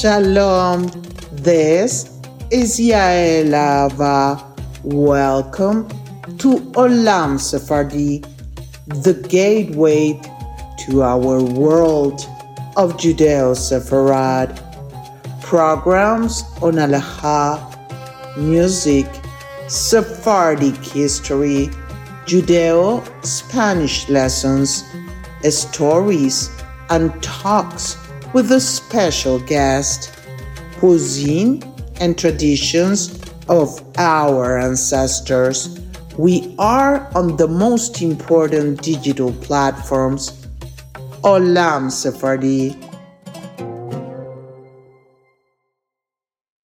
Shalom. This is Yael Ava. Welcome to Olam Sephardi, the gateway to our world of Judeo Sepharad. Programs on Halacha, music, Sephardic history, Judeo Spanish lessons, stories, and talks with a special guest, cuisine and traditions of our ancestors. We are on the most important digital platforms, Olam Sephardi